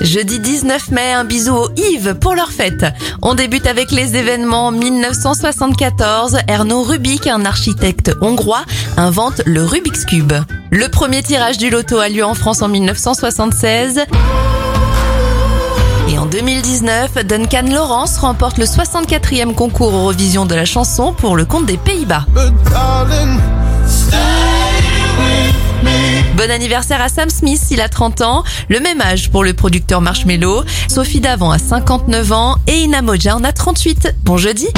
Jeudi 19 mai, un bisou aux Yves pour leur fête. On débute avec les événements 1974. Erno Rubik, un architecte hongrois, invente le Rubik's Cube. Le premier tirage du loto a lieu en France en 1976. Et en 2019, Duncan Lawrence remporte le 64e concours Eurovision de la chanson pour le compte des Pays-Bas. Bon anniversaire à Sam Smith, il a 30 ans, le même âge pour le producteur Marshmello, Sophie Davant a 59 ans et Ina Moja en a 38. Bon jeudi